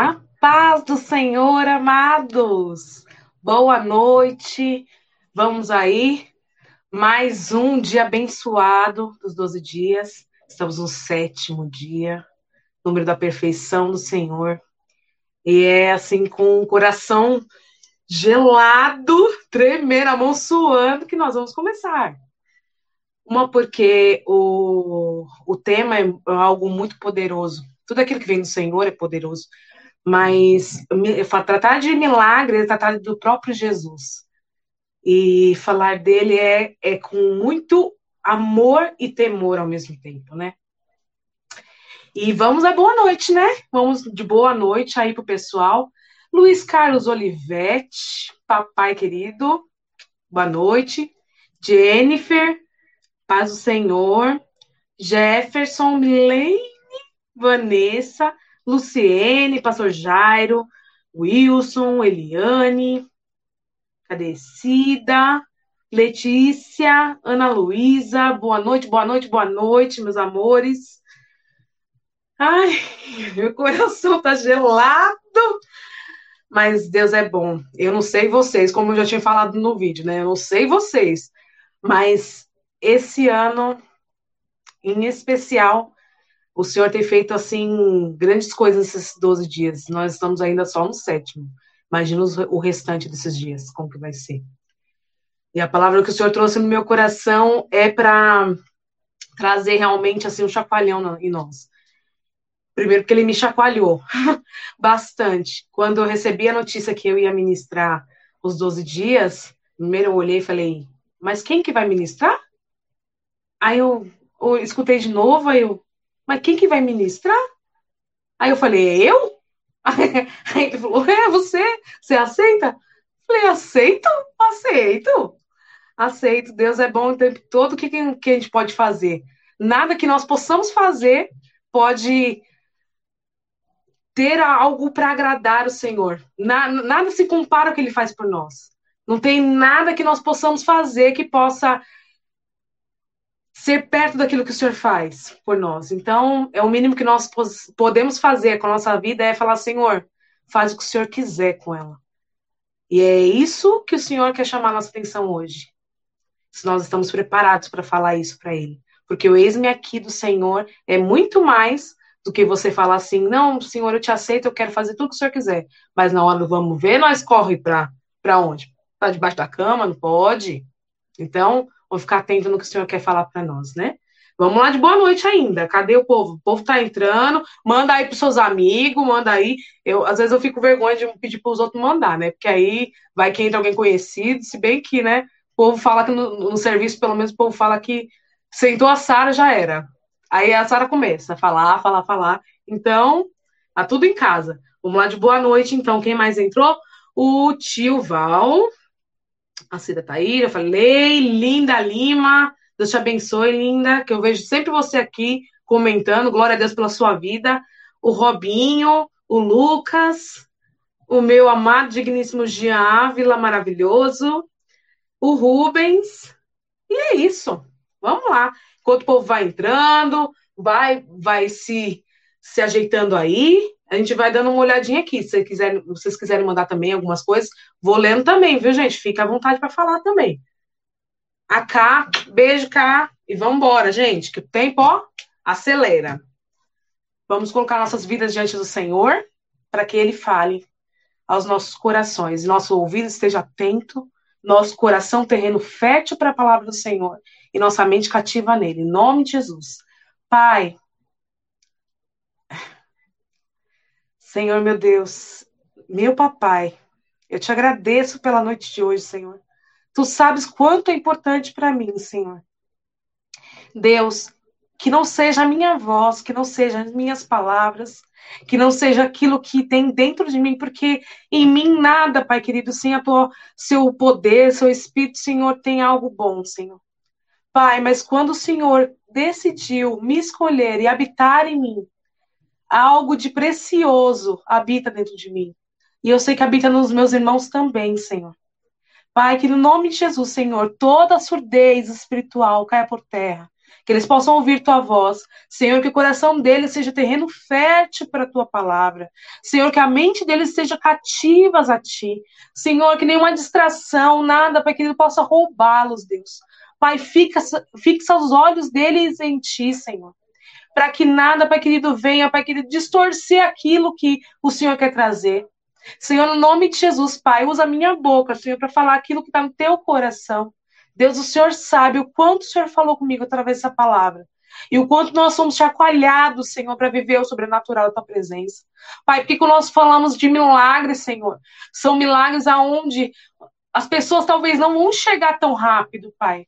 A paz do Senhor, amados. Boa noite. Vamos aí. Mais um dia abençoado dos 12 dias. Estamos no sétimo dia, número da perfeição do Senhor. E é assim, com o coração gelado, tremendo, a mão suando, que nós vamos começar. Uma, porque o, o tema é algo muito poderoso. Tudo aquilo que vem do Senhor é poderoso. Mas tratar de milagre é tratar do próprio Jesus. E falar dele é, é com muito amor e temor ao mesmo tempo, né? E vamos à boa noite, né? Vamos de boa noite aí pro pessoal. Luiz Carlos Olivetti, papai querido, boa noite. Jennifer, paz do Senhor. Jefferson, Milene, Vanessa, Luciene, Pastor Jairo, Wilson, Eliane, cadê Letícia, Ana Luísa, boa noite, boa noite, boa noite, meus amores. Ai, meu coração tá gelado, mas Deus é bom. Eu não sei vocês, como eu já tinha falado no vídeo, né? Eu não sei vocês, mas esse ano, em especial, o Senhor tem feito, assim, grandes coisas esses 12 dias. Nós estamos ainda só no sétimo. Imagina o restante desses dias, como que vai ser. E a palavra que o Senhor trouxe no meu coração é para trazer realmente, assim, um chacoalhão em nós. Primeiro porque ele me chacoalhou bastante. Quando eu recebi a notícia que eu ia ministrar os 12 dias, primeiro eu olhei e falei, mas quem que vai ministrar? Aí eu, eu escutei de novo, aí eu, mas quem que vai ministrar? Aí eu falei, é eu? Aí ele falou, é você, você aceita? Falei, aceito, aceito, aceito. Deus é bom o tempo todo. O que, que a gente pode fazer? Nada que nós possamos fazer pode ter algo para agradar o Senhor. Nada se compara ao que Ele faz por nós. Não tem nada que nós possamos fazer que possa ser perto daquilo que o Senhor faz por nós. Então, é o mínimo que nós podemos fazer com a nossa vida é falar, Senhor, faz o que o Senhor quiser com ela. E é isso que o Senhor quer chamar nossa atenção hoje. Se nós estamos preparados para falar isso para Ele. Porque o eis-me aqui do Senhor é muito mais do que você falar assim, não, Senhor, eu te aceito, eu quero fazer tudo o que o Senhor quiser. Mas na hora vamos ver, nós corre para onde? Para debaixo da cama? Não pode. Então, Vamos ficar atento no que o senhor quer falar para nós, né? Vamos lá de boa noite ainda. Cadê o povo? O povo tá entrando. Manda aí pros seus amigos, manda aí. Eu, às vezes eu fico vergonha de pedir para os outros mandar, né? Porque aí vai que entra alguém conhecido, se bem que, né? O povo fala que no, no serviço, pelo menos, o povo fala que sentou a Sara, já era. Aí a Sara começa a falar, falar, falar. Então, tá tudo em casa. Vamos lá de boa noite, então. Quem mais entrou? O tio Val a Cida Taíra, eu falei, linda Lima, Deus te abençoe, linda, que eu vejo sempre você aqui comentando, glória a Deus pela sua vida, o Robinho, o Lucas, o meu amado, digníssimo Jean Ávila, maravilhoso, o Rubens, e é isso, vamos lá, enquanto o povo vai entrando, vai, vai se, se ajeitando aí, a gente vai dando uma olhadinha aqui. Se quiser, vocês quiserem mandar também algumas coisas, vou lendo também, viu, gente? Fica à vontade para falar também. A K, beijo, K, e vamos embora, gente, que o tempo, ó, acelera. Vamos colocar nossas vidas diante do Senhor para que Ele fale aos nossos corações, nosso ouvido esteja atento, nosso coração terreno fértil para a palavra do Senhor e nossa mente cativa nele. Em nome de Jesus. Pai, Senhor meu Deus, meu papai, eu te agradeço pela noite de hoje, Senhor. Tu sabes quanto é importante para mim, Senhor. Deus, que não seja a minha voz, que não sejam as minhas palavras, que não seja aquilo que tem dentro de mim, porque em mim nada, Pai querido, sem a tua, seu poder, seu Espírito, Senhor, tem algo bom, Senhor. Pai, mas quando o Senhor decidiu me escolher e habitar em mim, algo de precioso habita dentro de mim. E eu sei que habita nos meus irmãos também, Senhor. Pai, que no nome de Jesus, Senhor, toda surdez espiritual caia por terra. que eles possam ouvir tua voz. Senhor, que o coração deles seja terreno fértil para a tua palavra. Senhor, que a mente deles seja cativa a ti. Senhor, que nenhuma distração, nada, Pai querido, possa roubá-los, Deus. Pai, fixa os olhos deles em ti, Senhor. Para que nada, Pai querido, venha, Pai querido, distorcer aquilo que o Senhor quer trazer. Senhor, no nome de Jesus, Pai, usa a minha boca, Senhor, para falar aquilo que está no teu coração. Deus, o Senhor sabe o quanto o Senhor falou comigo através dessa palavra. E o quanto nós somos chacoalhados, Senhor, para viver o sobrenatural da tua presença. Pai, porque quando nós falamos de milagres, Senhor, são milagres aonde as pessoas talvez não vão chegar tão rápido, Pai.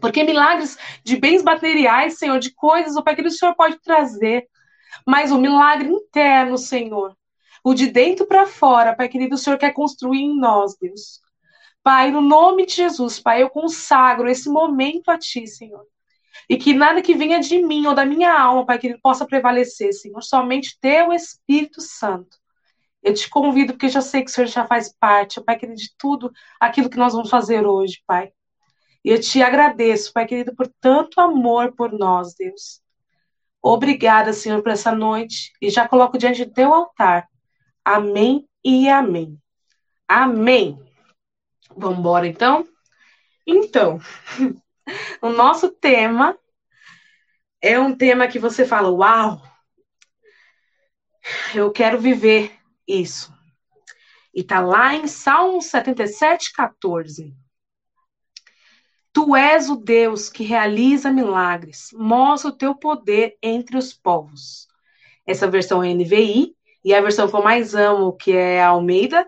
Porque milagres de bens materiais, Senhor, de coisas, Pai, que o Senhor pode trazer. Mas o milagre interno, Senhor, o de dentro para fora, Pai querido, o Senhor quer construir em nós, Deus. Pai, no nome de Jesus, Pai, eu consagro esse momento a Ti, Senhor. E que nada que venha de mim ou da minha alma, Pai, que ele possa prevalecer, Senhor. Somente Teu Espírito Santo. Eu te convido, porque eu já sei que o Senhor já faz parte, Pai querido, de tudo aquilo que nós vamos fazer hoje, Pai. E eu te agradeço, Pai querido, por tanto amor por nós, Deus. Obrigada, Senhor, por essa noite. E já coloco diante do teu altar. Amém e amém. Amém. Vamos embora, então? Então, o nosso tema é um tema que você fala, uau, eu quero viver isso. E tá lá em Salmo 77, 14. Tu és o Deus que realiza milagres, mostra o teu poder entre os povos. Essa versão é NVI, e a versão que eu mais amo, que é a Almeida,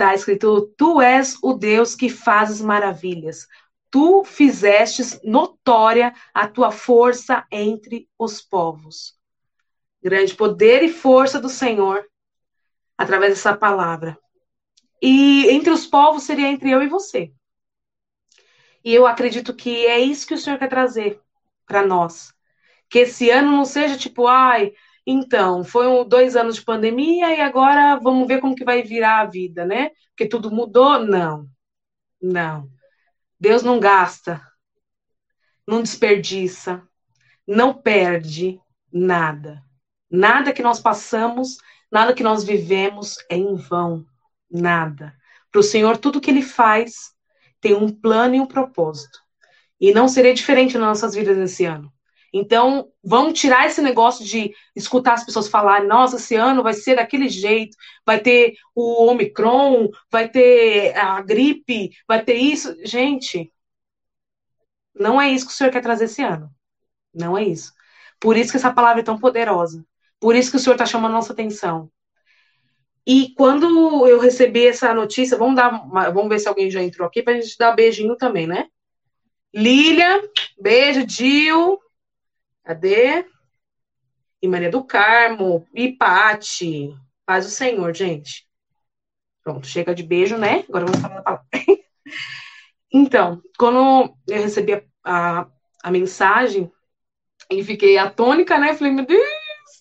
Está escrito: Tu és o Deus que fazes maravilhas. Tu fizestes notória a tua força entre os povos. Grande poder e força do Senhor através dessa palavra. E entre os povos seria entre eu e você. E eu acredito que é isso que o Senhor quer trazer para nós. Que esse ano não seja tipo, ai, então, foi dois anos de pandemia e agora vamos ver como que vai virar a vida, né? Porque tudo mudou? Não, não. Deus não gasta, não desperdiça, não perde nada. Nada que nós passamos, nada que nós vivemos é em vão, nada. Para o Senhor, tudo que Ele faz tem um plano e um propósito. E não seria diferente nas nossas vidas esse ano. Então, vamos tirar esse negócio de escutar as pessoas falarem, nossa, esse ano vai ser daquele jeito, vai ter o Omicron, vai ter a gripe, vai ter isso. Gente, não é isso que o Senhor quer trazer esse ano. Não é isso. Por isso que essa palavra é tão poderosa. Por isso que o Senhor está chamando a nossa atenção. E quando eu recebi essa notícia, vamos dar, vamos ver se alguém já entrou aqui para a gente dar beijinho também, né? Lília, beijo, Dil, Cadê? E Maria do Carmo, e Pati. Paz o Senhor, gente. Pronto, chega de beijo, né? Agora vamos falar da palavra. então, quando eu recebi a, a, a, mensagem e fiquei atônica, né? Falei, meu Deus,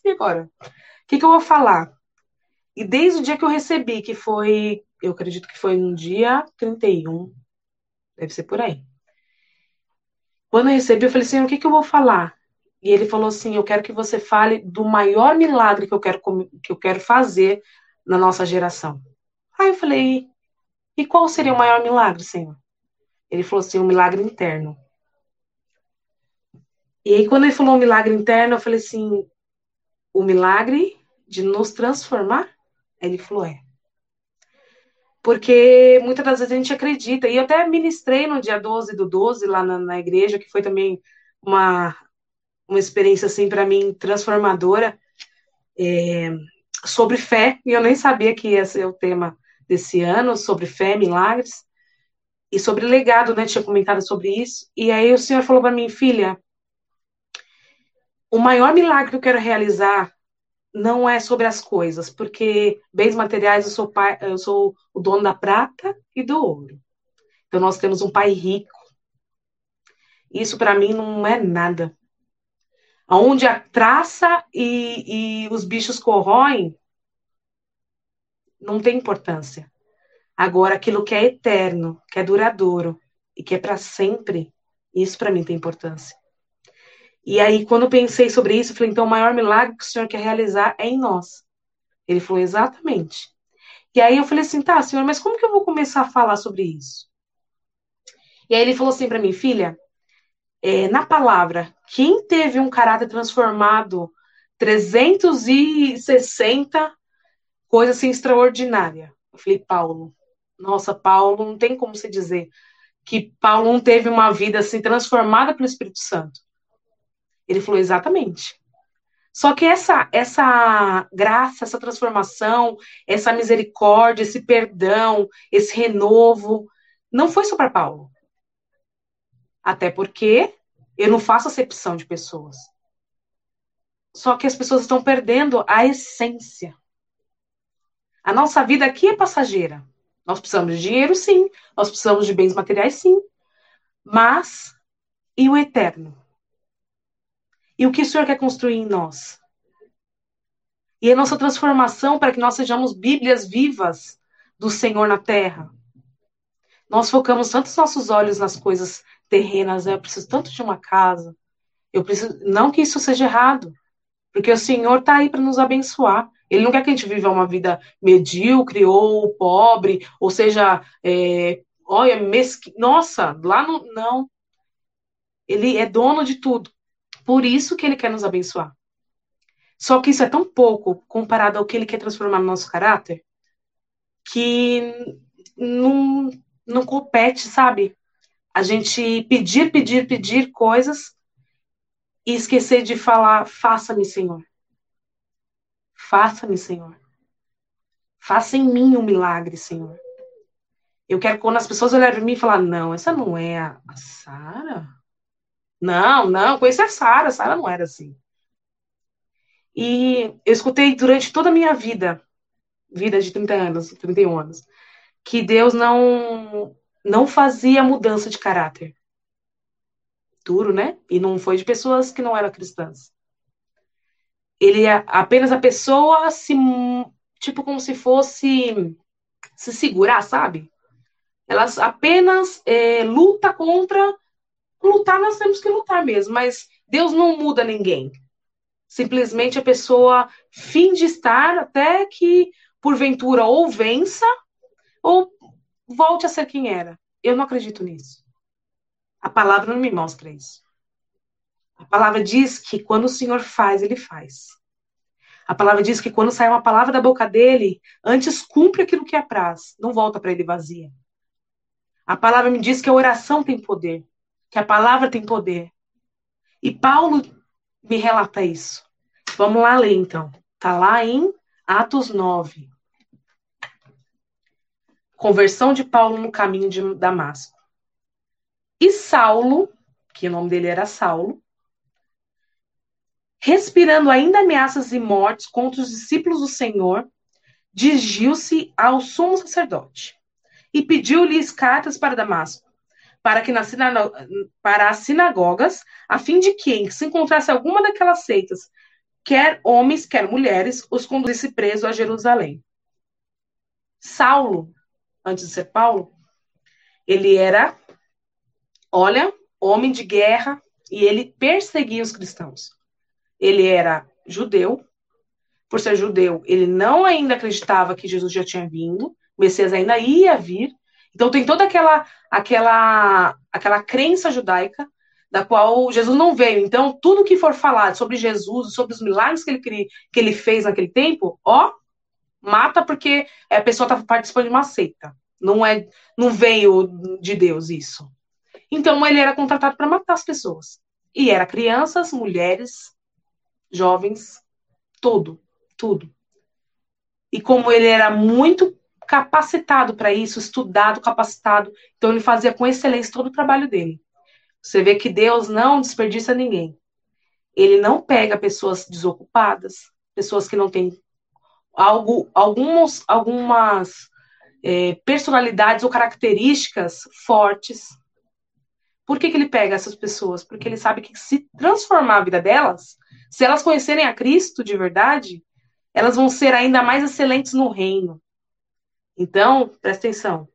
e agora? O que, que eu vou falar? E desde o dia que eu recebi, que foi, eu acredito que foi no dia 31, deve ser por aí. Quando eu recebi, eu falei assim, o que, que eu vou falar? E ele falou assim: Eu quero que você fale do maior milagre que eu quero, que eu quero fazer na nossa geração. Aí eu falei: E qual seria o maior milagre, Senhor? Ele falou assim: Um milagre interno. E aí, quando ele falou um milagre interno, eu falei assim: O milagre de nos transformar? Ele falou: É. Porque muitas das vezes a gente acredita, e eu até ministrei no dia 12 do 12 lá na, na igreja, que foi também uma uma experiência assim para mim transformadora é, sobre fé e eu nem sabia que ia ser o tema desse ano sobre fé, milagres e sobre legado, né? Tinha comentado sobre isso e aí o Senhor falou para mim, filha, o maior milagre que eu quero realizar não é sobre as coisas, porque bens materiais eu sou pai, eu sou o dono da prata e do ouro. Então nós temos um pai rico. Isso para mim não é nada onde a traça e, e os bichos corroem, não tem importância. Agora, aquilo que é eterno, que é duradouro e que é para sempre, isso para mim tem importância. E aí, quando eu pensei sobre isso, eu falei, então o maior milagre que o Senhor quer realizar é em nós. Ele falou, exatamente. E aí eu falei assim, tá, Senhor, mas como que eu vou começar a falar sobre isso? E aí ele falou assim para mim, filha, é, na palavra, quem teve um caráter transformado 360, coisa assim extraordinária? Eu falei, Paulo. Nossa, Paulo, não tem como se dizer que Paulo não teve uma vida assim transformada pelo Espírito Santo. Ele falou exatamente. Só que essa essa graça, essa transformação, essa misericórdia, esse perdão, esse renovo, não foi só para Paulo. Até porque eu não faço acepção de pessoas. Só que as pessoas estão perdendo a essência. A nossa vida aqui é passageira. Nós precisamos de dinheiro, sim. Nós precisamos de bens materiais, sim. Mas e o eterno? E o que o Senhor quer construir em nós? E a nossa transformação para que nós sejamos Bíblias vivas do Senhor na terra. Nós focamos tanto os nossos olhos nas coisas terrenas, né? eu preciso tanto de uma casa. Eu preciso, não que isso seja errado, porque o Senhor está aí para nos abençoar. Ele não quer que a gente viva uma vida medíocre ou pobre, ou seja, é, olha, mesqui... nossa, lá no. Não. Ele é dono de tudo. Por isso que ele quer nos abençoar. Só que isso é tão pouco comparado ao que ele quer transformar no nosso caráter que não, não compete, sabe? A gente pedir, pedir, pedir coisas e esquecer de falar: faça-me, Senhor. Faça-me, Senhor. Faça em mim um milagre, Senhor. Eu quero quando as pessoas olharem para mim e falar: não, essa não é a, Sara. Não, não, conheci a Sara, Sara não era assim. E eu escutei durante toda a minha vida, vida de 30 anos, 31 anos, que Deus não não fazia mudança de caráter. Duro, né? E não foi de pessoas que não eram cristãs. Ele é apenas a pessoa se tipo como se fosse se segurar, sabe? Elas apenas é, luta contra lutar nós temos que lutar mesmo, mas Deus não muda ninguém. Simplesmente a pessoa finge estar até que, porventura, ou vença ou volte a ser quem era. Eu não acredito nisso. A palavra não me mostra isso. A palavra diz que quando o Senhor faz, ele faz. A palavra diz que quando sai uma palavra da boca dele, antes cumpre aquilo que apraz, não volta para ele vazia. A palavra me diz que a oração tem poder que a palavra tem poder. E Paulo me relata isso. Vamos lá ler então. Está lá em Atos 9. Conversão de Paulo no caminho de Damasco. E Saulo, que o nome dele era Saulo, respirando ainda ameaças e mortes contra os discípulos do Senhor, dirigiu-se ao sumo sacerdote e pediu-lhes cartas para Damasco para que nas para as sinagogas, a fim de que, se encontrasse alguma daquelas seitas, quer homens, quer mulheres, os conduzisse preso a Jerusalém. Saulo, antes de ser Paulo, ele era, olha, homem de guerra e ele perseguia os cristãos. Ele era judeu, por ser judeu, ele não ainda acreditava que Jesus já tinha vindo, o Messias ainda ia vir, então tem toda aquela aquela aquela crença judaica da qual Jesus não veio. Então tudo que for falado sobre Jesus, sobre os milagres que ele que ele fez naquele tempo, ó, mata porque a pessoa está participando de uma seita. Não é não veio de Deus isso. Então ele era contratado para matar as pessoas. E era crianças, mulheres, jovens, tudo, tudo. E como ele era muito capacitado para isso, estudado, capacitado. Então ele fazia com excelência todo o trabalho dele. Você vê que Deus não desperdiça ninguém. Ele não pega pessoas desocupadas, pessoas que não têm algo, alguns, algumas é, personalidades ou características fortes. Por que, que ele pega essas pessoas? Porque ele sabe que se transformar a vida delas, se elas conhecerem a Cristo de verdade, elas vão ser ainda mais excelentes no reino. Então, presta atenção.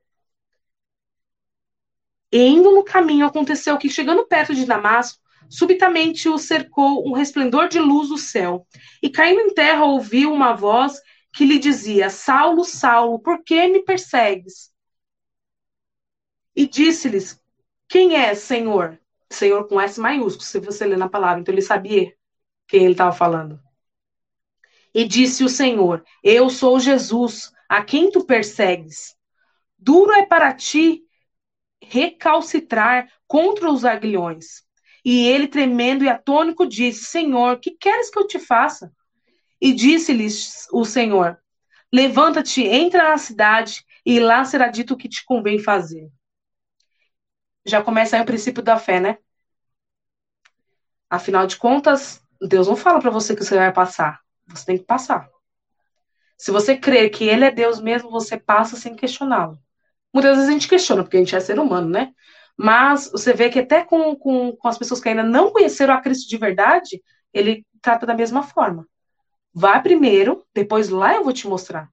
E indo no caminho, aconteceu que, chegando perto de Damasco, Subitamente o cercou um resplendor de luz do céu, e caindo em terra ouviu uma voz que lhe dizia: Saulo, Saulo, por que me persegues? E disse-lhes: Quem é, Senhor? Senhor com S maiúsculo, se você ler na palavra. Então ele sabia quem ele estava falando. E disse o Senhor: Eu sou Jesus, a quem tu persegues. Duro é para ti recalcitrar contra os aguilhões. E ele, tremendo e atônico, disse: Senhor, que queres que eu te faça? E disse-lhes o Senhor: Levanta-te, entra na cidade, e lá será dito o que te convém fazer. Já começa aí o princípio da fé, né? Afinal de contas, Deus não fala para você que você vai passar. Você tem que passar. Se você crer que Ele é Deus mesmo, você passa sem questioná-lo. Muitas vezes a gente questiona, porque a gente é ser humano, né? Mas você vê que até com, com, com as pessoas que ainda não conheceram a Cristo de verdade, ele trata da mesma forma. Vá primeiro, depois lá eu vou te mostrar.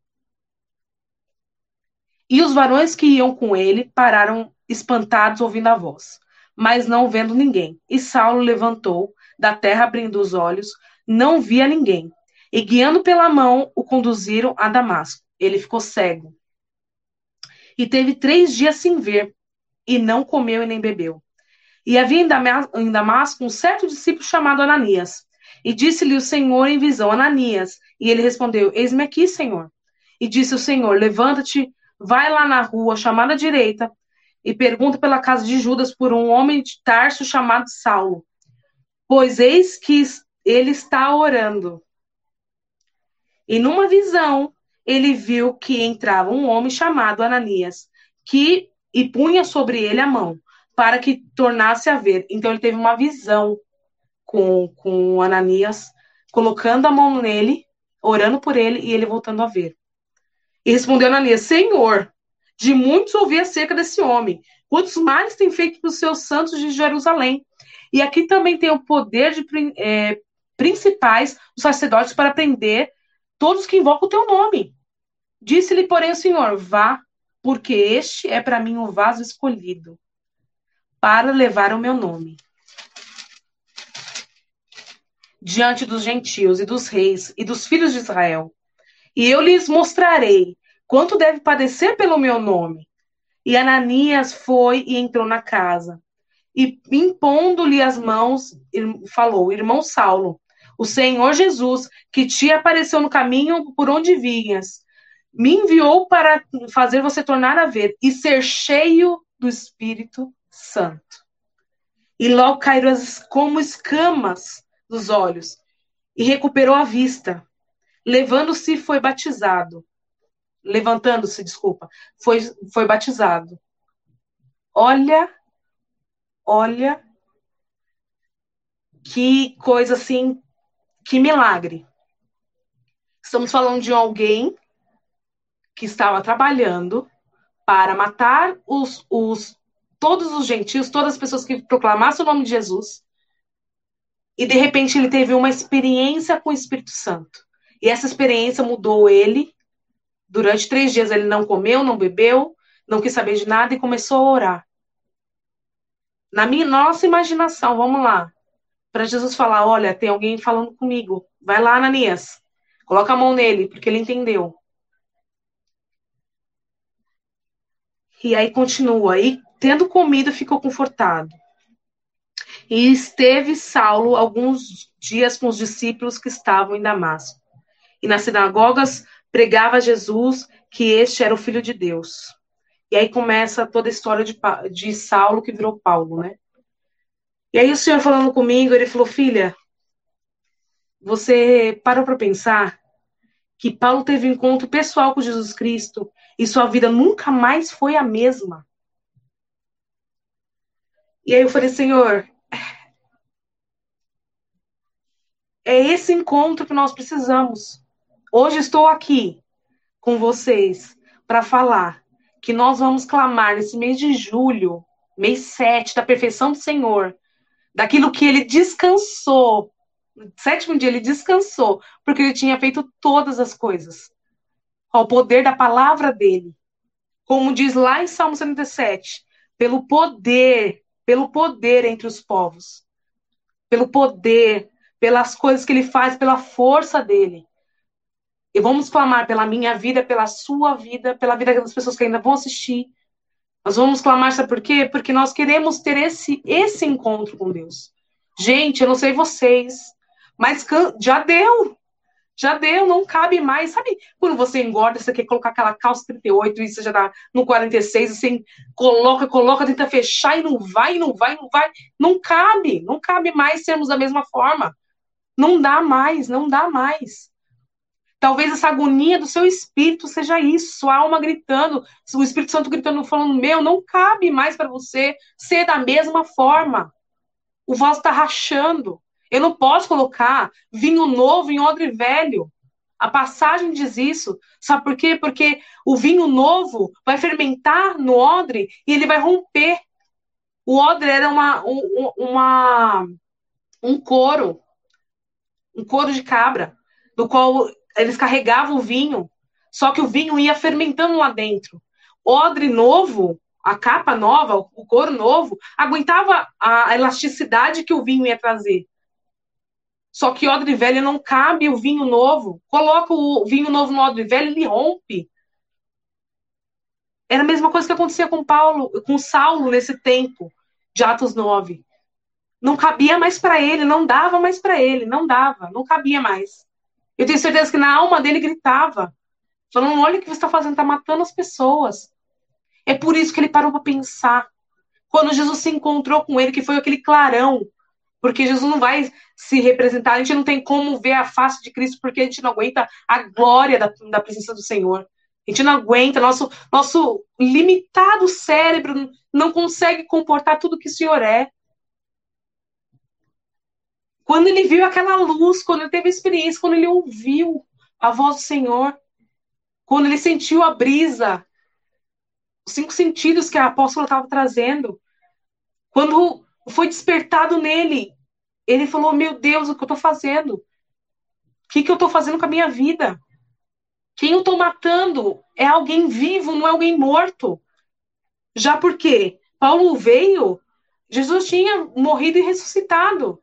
E os varões que iam com ele pararam espantados ouvindo a voz, mas não vendo ninguém. E Saulo levantou da terra, abrindo os olhos, não via ninguém. E guiando pela mão, o conduziram a Damasco. Ele ficou cego. E teve três dias sem ver, e não comeu e nem bebeu. E havia em Damasco um certo discípulo chamado Ananias. E disse-lhe o Senhor em visão, Ananias. E ele respondeu: Eis-me aqui, Senhor. E disse o Senhor: Levanta-te, vai lá na rua chamada direita e pergunta pela casa de Judas por um homem de Tarso chamado Saulo. Pois eis que ele está orando. E numa visão, ele viu que entrava um homem chamado Ananias, que e punha sobre ele a mão, para que tornasse a ver. Então ele teve uma visão com, com Ananias, colocando a mão nele, orando por ele e ele voltando a ver. E respondeu Ananias: Senhor, de muitos ouvi acerca desse homem. Quantos males tem feito para os seus santos de Jerusalém? E aqui também tem o poder de é, principais, os sacerdotes, para prender todos que invocam o teu nome. Disse-lhe, porém, o Senhor: Vá, porque este é para mim o vaso escolhido para levar o meu nome. Diante dos gentios e dos reis e dos filhos de Israel. E eu lhes mostrarei quanto deve padecer pelo meu nome. E Ananias foi e entrou na casa. E impondo-lhe as mãos, falou: Irmão Saulo, o Senhor Jesus, que te apareceu no caminho por onde vinhas, me enviou para fazer você tornar a ver e ser cheio do Espírito Santo. E logo caíram como escamas dos olhos e recuperou a vista. Levando-se, foi batizado. Levantando-se, desculpa, foi, foi batizado. Olha, olha que coisa assim, que milagre. Estamos falando de alguém que estava trabalhando para matar os, os, todos os gentios, todas as pessoas que proclamassem o nome de Jesus. E de repente ele teve uma experiência com o Espírito Santo. E essa experiência mudou ele. Durante três dias ele não comeu, não bebeu, não quis saber de nada e começou a orar. Na minha nossa imaginação, vamos lá. Para Jesus falar: olha, tem alguém falando comigo. Vai lá, Ananias. Coloca a mão nele, porque ele entendeu. E aí continua. E tendo comido, ficou confortado. E esteve Saulo alguns dias com os discípulos que estavam em Damasco. E nas sinagogas pregava Jesus que este era o Filho de Deus. E aí começa toda a história de, de Saulo que virou Paulo, né? E aí o Senhor falando comigo, ele falou, filha, você parou para pensar que Paulo teve um encontro pessoal com Jesus Cristo e sua vida nunca mais foi a mesma. E aí eu falei, Senhor, é esse encontro que nós precisamos. Hoje estou aqui com vocês para falar que nós vamos clamar nesse mês de julho, mês 7, da perfeição do Senhor, daquilo que ele descansou. No sétimo dia ele descansou, porque ele tinha feito todas as coisas ao poder da palavra dele. Como diz lá em Salmo 77, pelo poder, pelo poder entre os povos. pelo poder, pelas coisas que ele faz, pela força dele. E vamos clamar pela minha vida, pela sua vida, pela vida das pessoas que ainda vão assistir. Nós vamos clamar, sabe por quê? Porque nós queremos ter esse, esse encontro com Deus. Gente, eu não sei vocês, mas já deu. Já deu, não cabe mais. Sabe quando você engorda, você quer colocar aquela calça 38 e você já dá no 46, você coloca, coloca, tenta fechar e não vai, não vai, não vai. Não cabe, não cabe mais sermos da mesma forma. Não dá mais, não dá mais. Talvez essa agonia do seu espírito seja isso, sua alma gritando, o Espírito Santo gritando, falando: Meu, não cabe mais para você ser da mesma forma. O vaso está rachando. Eu não posso colocar vinho novo em odre velho. A passagem diz isso. Sabe por quê? Porque o vinho novo vai fermentar no odre e ele vai romper. O odre era uma, um, uma, um couro, um couro de cabra, do qual eles carregavam o vinho, só que o vinho ia fermentando lá dentro. Odre novo, a capa nova, o couro novo, aguentava a elasticidade que o vinho ia trazer. Só que odre velho não cabe o vinho novo. Coloca o vinho novo no odre velho, ele rompe. Era a mesma coisa que acontecia com Paulo, com Saulo nesse tempo de Atos 9. Não cabia mais para ele, não dava mais para ele, não dava, não cabia mais. Eu tenho certeza que na alma dele gritava, falando: olha o que você está fazendo, está matando as pessoas. É por isso que ele parou para pensar. Quando Jesus se encontrou com ele, que foi aquele clarão, porque Jesus não vai se representar, a gente não tem como ver a face de Cristo, porque a gente não aguenta a glória da, da presença do Senhor. A gente não aguenta, nosso, nosso limitado cérebro não consegue comportar tudo que o Senhor é. Quando ele viu aquela luz, quando ele teve a experiência, quando ele ouviu a voz do Senhor, quando ele sentiu a brisa, os cinco sentidos que a apóstola estava trazendo, quando foi despertado nele, ele falou: Meu Deus, o que eu estou fazendo? O que, que eu estou fazendo com a minha vida? Quem eu estou matando é alguém vivo, não é alguém morto. Já porque Paulo veio, Jesus tinha morrido e ressuscitado.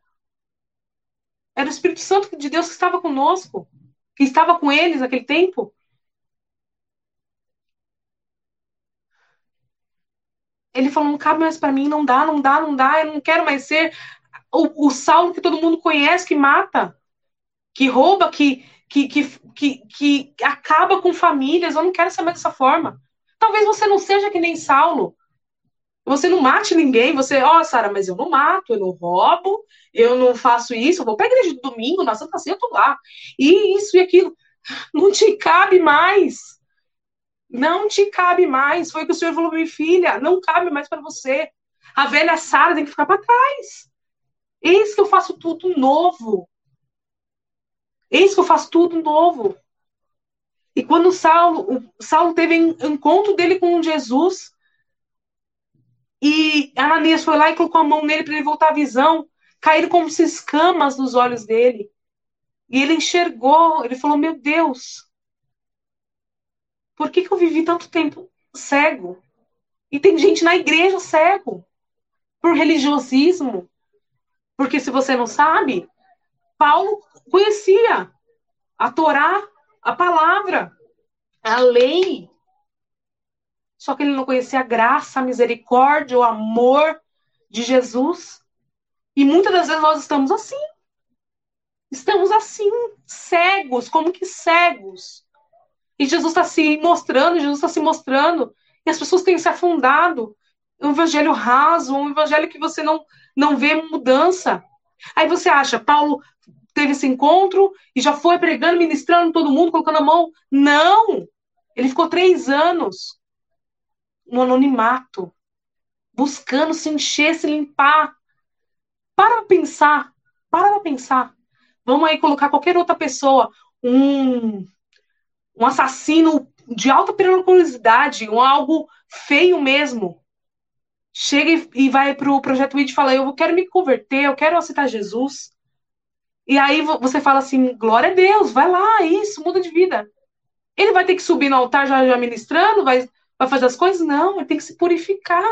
Era o Espírito Santo de Deus que estava conosco, que estava com eles naquele tempo. Ele falou: não cabe mais para mim, não dá, não dá, não dá, eu não quero mais ser o, o Saulo que todo mundo conhece, que mata, que rouba, que, que, que, que, que acaba com famílias. Eu não quero ser mais dessa forma. Talvez você não seja que nem Saulo. Você não mate ninguém, você, ó, oh, Sara, mas eu não mato, eu não roubo, eu não faço isso, eu vou pra igreja de domingo, na Santa Ceia, eu tô lá. E isso e aquilo. Não te cabe mais. Não te cabe mais. Foi o que o Senhor falou minha filha. Não cabe mais para você. A velha Sara tem que ficar para trás. Eis que eu faço tudo novo. Eis que eu faço tudo novo. E quando Saulo, Saulo teve encontro dele com Jesus, e Ananias foi lá e colocou a mão nele para ele voltar à visão. Caíram como se escamas nos olhos dele. E ele enxergou, ele falou: Meu Deus, por que, que eu vivi tanto tempo cego? E tem gente na igreja cego por religiosismo. Porque se você não sabe, Paulo conhecia a Torá, a palavra, a lei. Só que ele não conhecia a graça, a misericórdia, o amor de Jesus. E muitas das vezes nós estamos assim. Estamos assim, cegos, como que cegos. E Jesus está se mostrando, Jesus está se mostrando. E as pessoas têm se afundado. Um evangelho raso, um evangelho que você não, não vê mudança. Aí você acha, Paulo teve esse encontro e já foi pregando, ministrando todo mundo, colocando a mão. Não! Ele ficou três anos no anonimato, buscando se encher, se limpar. Para pensar, para pensar. Vamos aí colocar qualquer outra pessoa, um, um assassino de alta periculosidade, um algo feio mesmo. Chega e vai para o projeto ID e fala: Eu quero me converter, eu quero aceitar Jesus. E aí você fala assim: Glória a Deus, vai lá, isso, muda de vida. Ele vai ter que subir no altar já, já ministrando, vai vai fazer as coisas? Não, ele tem que se purificar.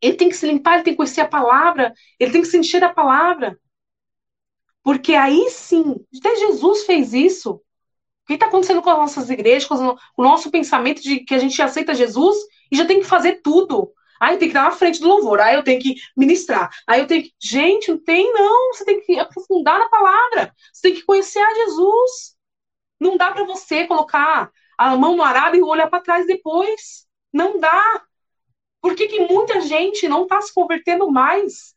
Ele tem que se limpar, ele tem que conhecer a palavra, ele tem que se encher da palavra. Porque aí sim, até Jesus fez isso. O que está acontecendo com as nossas igrejas, com o nosso pensamento de que a gente aceita Jesus e já tem que fazer tudo? Aí tenho que estar na frente do louvor, aí eu tenho que ministrar, aí eu tenho que. Gente, não tem, não. Você tem que aprofundar na palavra. Você tem que conhecer a Jesus. Não dá para você colocar a mão no arado e olhar para trás depois. Não dá. Por que, que muita gente não está se convertendo mais?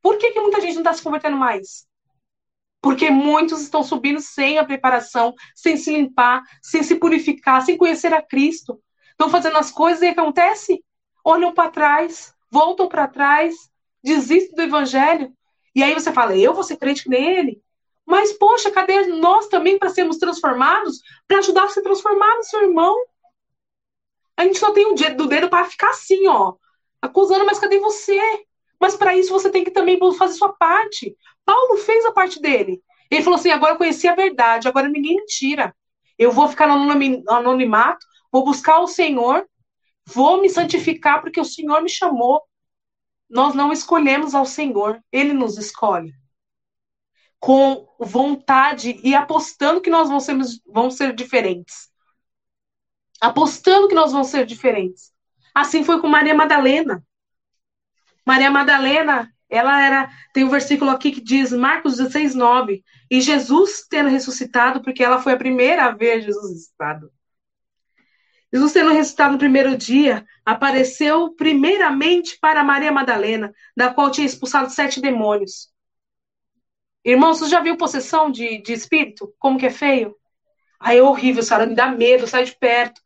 Por que, que muita gente não está se convertendo mais? Porque muitos estão subindo sem a preparação, sem se limpar, sem se purificar, sem conhecer a Cristo. Estão fazendo as coisas e acontece olham para trás, voltam para trás, desistem do evangelho. E aí você fala, eu vou ser crente que nem ele? Mas, poxa, cadê nós também para sermos transformados? Para ajudar a ser transformado, seu irmão? A gente só tem o dedo, dedo para ficar assim, ó, acusando, mas cadê você? Mas para isso você tem que também fazer sua parte. Paulo fez a parte dele. Ele falou assim: agora eu conheci a verdade, agora ninguém me tira. Eu vou ficar no anonimato, vou buscar o Senhor Vou me santificar porque o Senhor me chamou. Nós não escolhemos ao Senhor, ele nos escolhe. Com vontade e apostando que nós vamos ser, vamos ser diferentes. Apostando que nós vamos ser diferentes. Assim foi com Maria Madalena. Maria Madalena, ela era. Tem um versículo aqui que diz, Marcos 16, 9. E Jesus tendo ressuscitado, porque ela foi a primeira a ver Jesus ressuscitado. Jesus, tendo ressuscitado no primeiro dia, apareceu primeiramente para Maria Madalena, da qual tinha expulsado sete demônios. Irmãos, você já viu possessão de, de espírito? Como que é feio? Aí é horrível, Sara, me dá medo, sai de perto.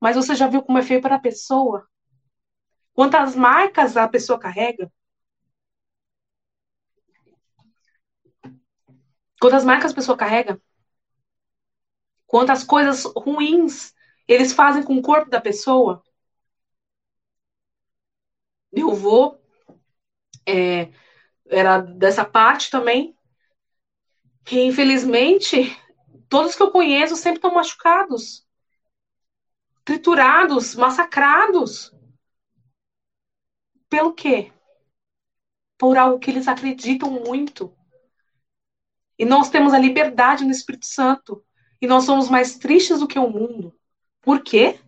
Mas você já viu como é feio para a pessoa? Quantas marcas a pessoa carrega? Quantas marcas a pessoa carrega? Quantas coisas ruins eles fazem com o corpo da pessoa. Meu avô é, era dessa parte também. Que infelizmente todos que eu conheço sempre estão machucados, triturados, massacrados. Pelo quê? Por algo que eles acreditam muito. E nós temos a liberdade no Espírito Santo. E nós somos mais tristes do que o mundo. Por quê?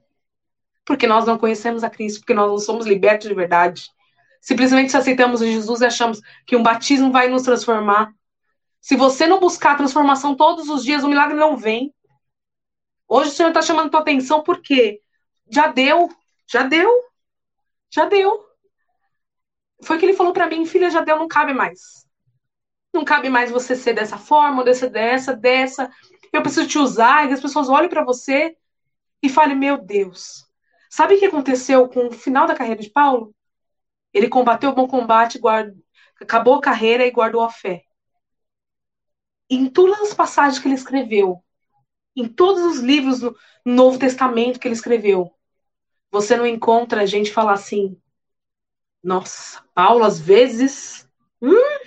Porque nós não conhecemos a Cristo, porque nós não somos libertos de verdade. Simplesmente se aceitamos Jesus e achamos que um batismo vai nos transformar. Se você não buscar transformação todos os dias, o milagre não vem. Hoje o Senhor está chamando tua atenção porque já deu, já deu, já deu. Foi que ele falou para mim, filha, já deu, não cabe mais. Não cabe mais você ser dessa forma, dessa, dessa, dessa. Eu preciso te usar, e as pessoas olhem para você e fale: Meu Deus, sabe o que aconteceu com o final da carreira de Paulo? Ele combateu o bom combate, guard... acabou a carreira e guardou a fé. Em todas as passagens que ele escreveu, em todos os livros do Novo Testamento que ele escreveu, você não encontra a gente falar assim: Nossa, Paulo às vezes. Hum,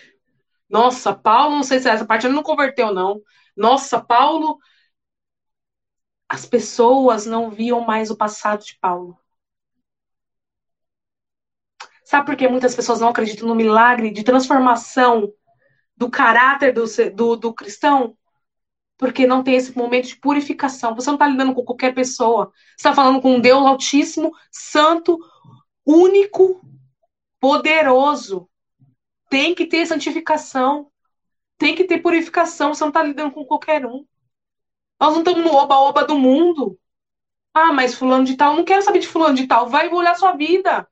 nossa, Paulo, não sei se essa parte ele não converteu, não. Nossa, Paulo as pessoas não viam mais o passado de Paulo. Sabe por que muitas pessoas não acreditam no milagre de transformação do caráter do, do, do cristão? Porque não tem esse momento de purificação. Você não está lidando com qualquer pessoa. Você está falando com um Deus Altíssimo, Santo, único, poderoso. Tem que ter santificação. Tem que ter purificação. Você não está lidando com qualquer um. Nós não estamos no oba-oba do mundo. Ah, mas fulano de tal, não quero saber de fulano de tal. Vai olhar sua vida.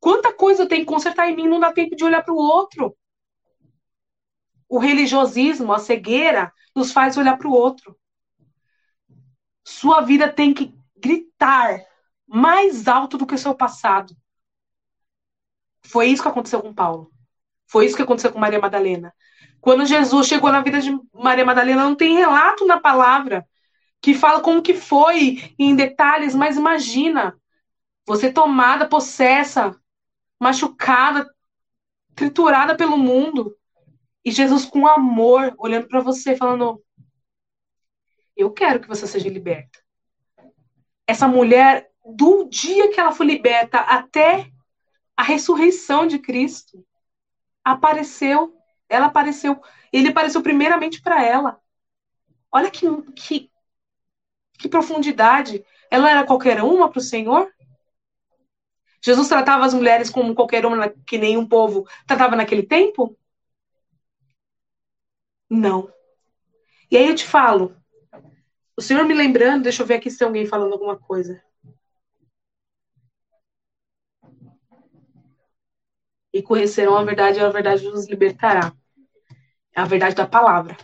Quanta coisa tenho que consertar em mim, não dá tempo de olhar para o outro. O religiosismo, a cegueira, nos faz olhar para o outro. Sua vida tem que gritar mais alto do que o seu passado. Foi isso que aconteceu com Paulo. Foi isso que aconteceu com Maria Madalena. Quando Jesus chegou na vida de Maria Madalena, não tem relato na palavra que fala como que foi em detalhes, mas imagina você tomada, possessa, machucada, triturada pelo mundo, e Jesus com amor olhando para você falando: "Eu quero que você seja liberta". Essa mulher, do dia que ela foi liberta até a ressurreição de Cristo. Apareceu, ela apareceu, ele apareceu primeiramente para ela. Olha que, que, que profundidade. Ela era qualquer uma para o Senhor? Jesus tratava as mulheres como qualquer uma, que nenhum povo tratava naquele tempo? Não. E aí eu te falo, o Senhor me lembrando, deixa eu ver aqui se tem alguém falando alguma coisa. E conhecerão a verdade, e a verdade nos libertará. É a verdade da palavra.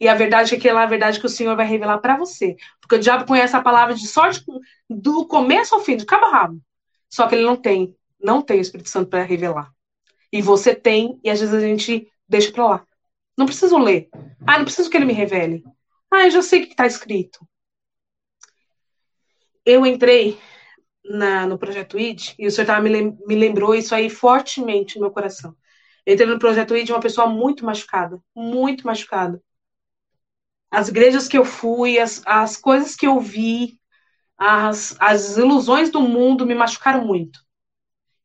E a verdade é que é a verdade que o Senhor vai revelar para você. Porque o diabo conhece a palavra de sorte do começo ao fim, de cabo a rabo. Só que ele não tem, não tem o Espírito Santo para revelar. E você tem, e às vezes a gente deixa para lá. Não preciso ler. Ah, não preciso que ele me revele. Ah, eu já sei o que está escrito. Eu entrei na, no projeto ID e o senhor tava, me, me lembrou isso aí fortemente no meu coração. Eu entrei no projeto ID uma pessoa muito machucada, muito machucada. As igrejas que eu fui, as, as coisas que eu vi, as, as ilusões do mundo me machucaram muito.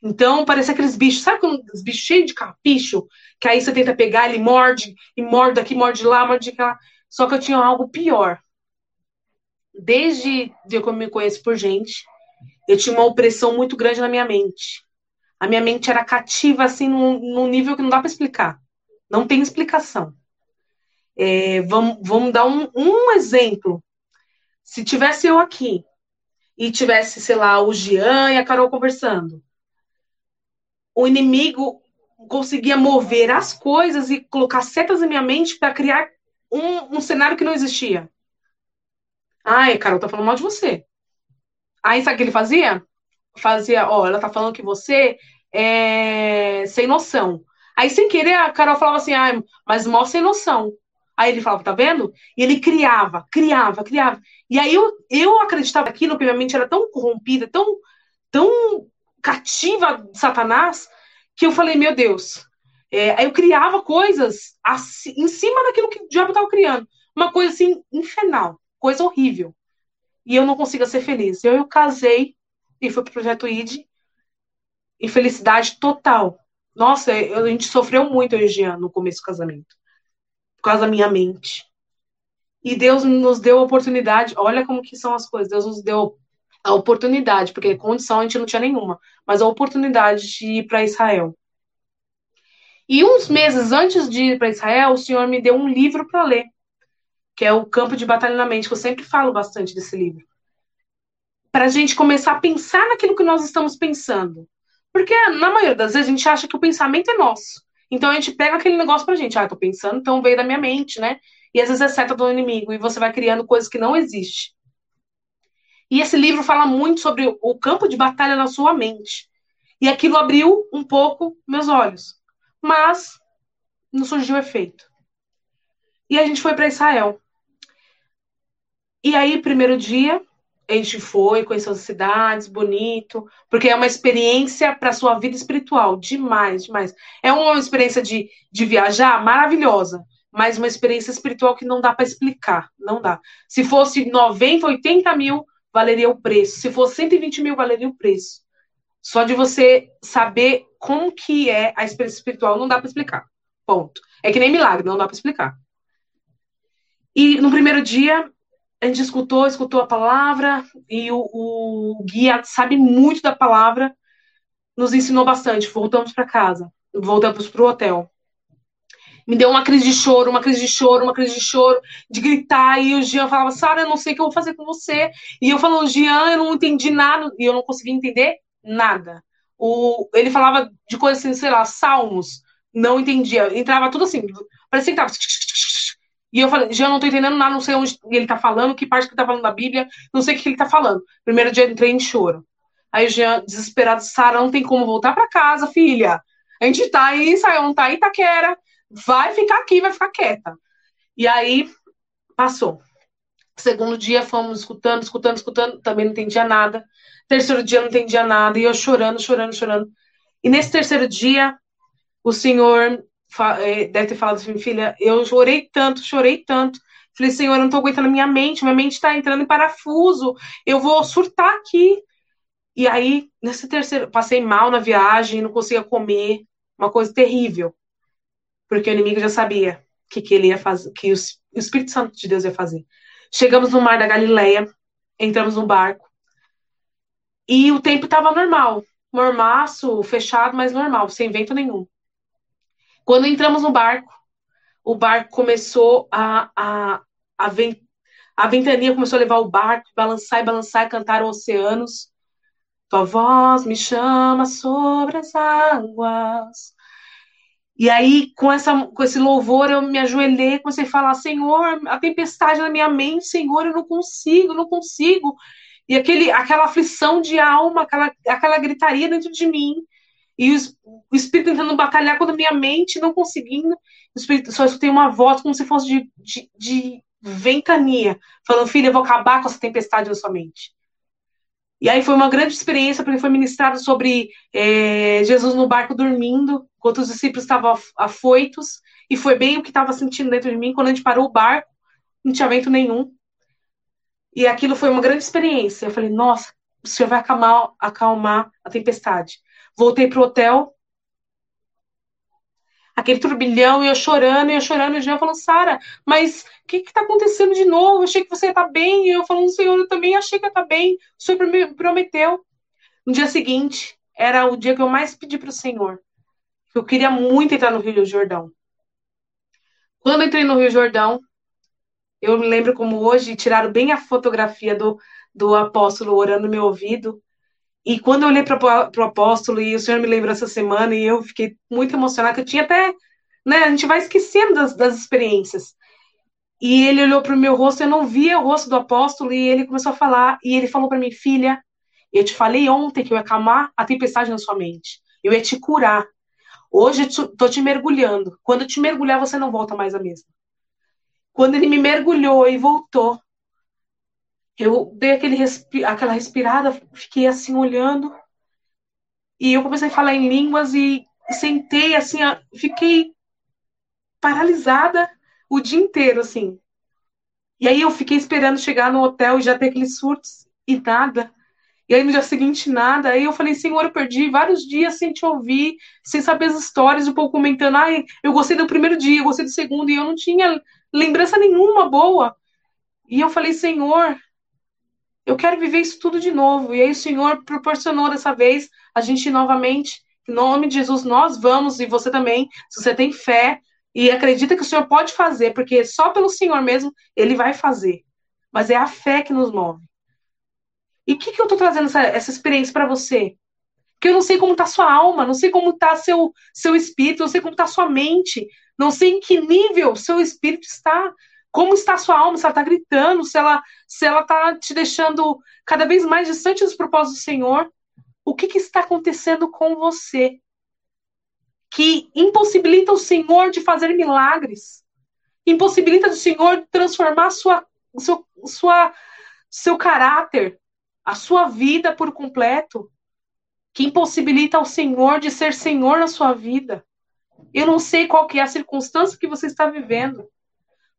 Então, parece aqueles bichos, sabe aqueles bichos cheios de capicho? Que aí você tenta pegar, ele morde, e morde aqui, morde lá, morde lá. Só que eu tinha algo pior. Desde que eu me conheço por gente, eu tinha uma opressão muito grande na minha mente. A minha mente era cativa, assim, num, num nível que não dá para explicar. Não tem explicação. É, vamos, vamos dar um, um exemplo. Se tivesse eu aqui e tivesse, sei lá, o Jean e a Carol conversando, o inimigo conseguia mover as coisas e colocar setas na minha mente para criar um, um, cenário que não existia. Ai, Carol, tá falando mal de você. Aí sabe o que ele fazia? Fazia, ó, ela tá falando que você é sem noção. Aí, sem querer, a Carol falava assim, ah, mas mó sem noção. Aí ele falava, tá vendo? E ele criava, criava, criava. E aí eu, eu acreditava aquilo, porque minha mente era tão corrompida, tão, tão cativa de Satanás, que eu falei, meu Deus. É, eu criava coisas assim, em cima daquilo que o diabo estava criando. Uma coisa assim, infernal, coisa horrível. E eu não consigo ser feliz. Eu, eu casei e fui pro Projeto ID. Infelicidade total. Nossa, eu, a gente sofreu muito, eu e Jean, no começo do casamento. Por causa da minha mente. E Deus nos deu a oportunidade. Olha como que são as coisas. Deus nos deu a oportunidade, porque condição a gente não tinha nenhuma, mas a oportunidade de ir para Israel. E uns meses antes de ir para Israel, o Senhor me deu um livro para ler, que é o Campo de Batalha na Mente, que eu sempre falo bastante desse livro. Para a gente começar a pensar naquilo que nós estamos pensando. Porque, na maioria das vezes, a gente acha que o pensamento é nosso. Então a gente pega aquele negócio pra gente. Ah, tô pensando, então veio da minha mente, né? E às vezes é seta do inimigo. E você vai criando coisas que não existem. E esse livro fala muito sobre o campo de batalha na sua mente. E aquilo abriu um pouco meus olhos. Mas não surgiu efeito. E a gente foi para Israel. E aí, primeiro dia, a gente foi, conheceu as cidades, bonito, porque é uma experiência para sua vida espiritual, demais, demais. É uma experiência de, de viajar maravilhosa, mas uma experiência espiritual que não dá para explicar, não dá. Se fosse 90, 80 mil, valeria o preço. Se fosse 120 mil, valeria o preço. Só de você saber como que é a experiência espiritual, não dá para explicar. Ponto. É que nem milagre, não dá para explicar. E no primeiro dia, a gente escutou, escutou a palavra, e o, o guia sabe muito da palavra, nos ensinou bastante. Voltamos para casa, voltamos para o hotel me deu uma crise de choro, uma crise de choro, uma crise de choro, de gritar, e o Jean falava, Sara, eu não sei o que eu vou fazer com você. E eu falando, Jean, eu não entendi nada, e eu não conseguia entender nada. O, ele falava de coisas assim, sei lá, salmos, não entendia. Entrava tudo assim, parecia que tava. E eu falei, Jean, não tô entendendo nada, não sei onde ele tá falando, que parte que ele tá falando da Bíblia, não sei o que ele tá falando. Primeiro dia eu entrei em choro. Aí o Jean, desesperado, Sara, não tem como voltar para casa, filha. A gente tá aí, saiu, não tá em Itaquera, vai ficar aqui, vai ficar quieta. E aí passou. Segundo dia fomos escutando, escutando, escutando, também não entendia nada. Terceiro dia não entendia nada, e eu chorando, chorando, chorando. E nesse terceiro dia, o senhor eh, deve ter falado assim, filha, eu chorei tanto, chorei tanto. Falei, senhor, eu não tô aguentando a minha mente, minha mente tá entrando em parafuso, eu vou surtar aqui. E aí, nesse terceiro, passei mal na viagem, não conseguia comer, uma coisa terrível. Porque o inimigo já sabia o que, que ele ia fazer, que o Espírito Santo de Deus ia fazer. Chegamos no mar da Galileia, entramos no barco. E o tempo estava normal. Mormaço, fechado, mas normal, sem vento nenhum. Quando entramos no barco, o barco começou a, a, a, vent, a ventania começou a levar o barco, balançar e balançar, e cantar oceanos. Tua voz me chama sobre as águas. E aí, com, essa, com esse louvor, eu me ajoelhei, comecei a falar: Senhor, a tempestade na minha mente, Senhor, eu não consigo, não consigo. E aquele, aquela aflição de alma, aquela, aquela gritaria dentro de mim. E o, o Espírito tentando batalhar contra a minha mente, não conseguindo. O Espírito só escutei uma voz como se fosse de, de, de ventania, falando: Filha, eu vou acabar com essa tempestade na sua mente. E aí foi uma grande experiência, porque foi ministrado sobre é, Jesus no barco dormindo, enquanto os discípulos estavam afoitos, e foi bem o que estava sentindo dentro de mim. Quando a gente parou o barco, não tinha vento nenhum. E aquilo foi uma grande experiência. Eu falei, nossa, o senhor vai acalmar, acalmar a tempestade. Voltei para o hotel, aquele turbilhão, e eu chorando, e eu chorando, e o Jean falando, Sara, mas o que está acontecendo de novo? Eu achei que você ia estar tá bem, e eu falando, Senhor, eu também achei que ia estar tá bem, o Senhor me prometeu. No dia seguinte, era o dia que eu mais pedi para o Senhor, eu queria muito entrar no Rio Jordão. Quando entrei no Rio Jordão, eu me lembro como hoje, tiraram bem a fotografia do, do apóstolo orando no meu ouvido, e quando eu olhei para o apóstolo, e o Senhor me lembrou essa semana, e eu fiquei muito emocionada, que eu tinha até. Né, a gente vai esquecendo das, das experiências. E ele olhou para o meu rosto, eu não via o rosto do apóstolo, e ele começou a falar, e ele falou para mim, filha, eu te falei ontem que eu ia acalmar a tempestade na sua mente, eu ia te curar. Hoje tô te mergulhando. Quando te mergulhar, você não volta mais a mesma. Quando ele me mergulhou e voltou, eu dei aquele respi aquela respirada, fiquei assim olhando. E eu comecei a falar em línguas e sentei assim, fiquei paralisada o dia inteiro, assim. E aí eu fiquei esperando chegar no hotel e já ter aqueles surtos e nada. E aí no dia seguinte nada. Aí eu falei, Senhor, eu perdi vários dias sem te ouvir, sem saber as histórias, o povo comentando, ai, eu gostei do primeiro dia, eu gostei do segundo, e eu não tinha lembrança nenhuma boa. E eu falei, Senhor, eu quero viver isso tudo de novo. E aí o Senhor proporcionou dessa vez a gente novamente, em nome de Jesus, nós vamos, e você também, se você tem fé e acredita que o Senhor pode fazer, porque só pelo Senhor mesmo ele vai fazer. Mas é a fé que nos move. E o que, que eu estou trazendo essa, essa experiência para você? Que eu não sei como está sua alma, não sei como está seu, seu espírito, não sei como está sua mente, não sei em que nível seu espírito está. Como está sua alma? Se ela está gritando, se ela se ela está te deixando cada vez mais distante dos propósitos do Senhor. O que, que está acontecendo com você? Que impossibilita o Senhor de fazer milagres. Impossibilita o Senhor de transformar sua, seu, sua, seu caráter, a sua vida por completo. Que impossibilita o Senhor de ser Senhor na sua vida. Eu não sei qual que é a circunstância que você está vivendo.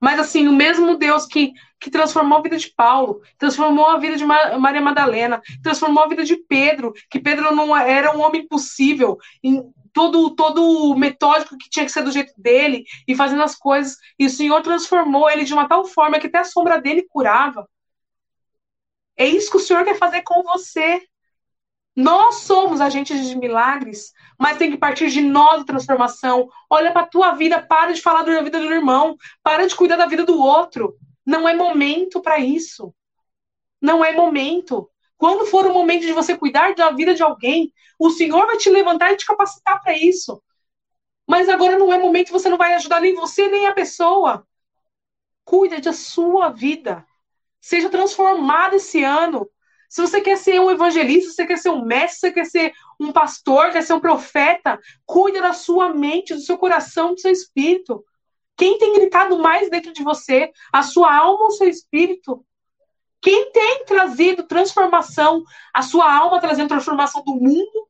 Mas assim, o mesmo Deus que, que transformou a vida de Paulo, transformou a vida de Maria Madalena, transformou a vida de Pedro, que Pedro não era um homem possível, todo todo metódico que tinha que ser do jeito dele e fazendo as coisas, e o Senhor transformou ele de uma tal forma que até a sombra dele curava. É isso que o Senhor quer fazer com você. Nós somos agentes de milagres, mas tem que partir de nós a transformação. Olha para a tua vida, para de falar da vida do irmão, para de cuidar da vida do outro. Não é momento para isso. Não é momento. Quando for o momento de você cuidar da vida de alguém, o Senhor vai te levantar e te capacitar para isso. Mas agora não é momento, você não vai ajudar nem você nem a pessoa. Cuida da sua vida. Seja transformado esse ano. Se você quer ser um evangelista, se você quer ser um mestre, se você quer ser um pastor, quer ser um profeta, cuida da sua mente, do seu coração, do seu espírito. Quem tem gritado mais dentro de você? A sua alma ou o seu espírito? Quem tem trazido transformação? A sua alma trazendo transformação do mundo,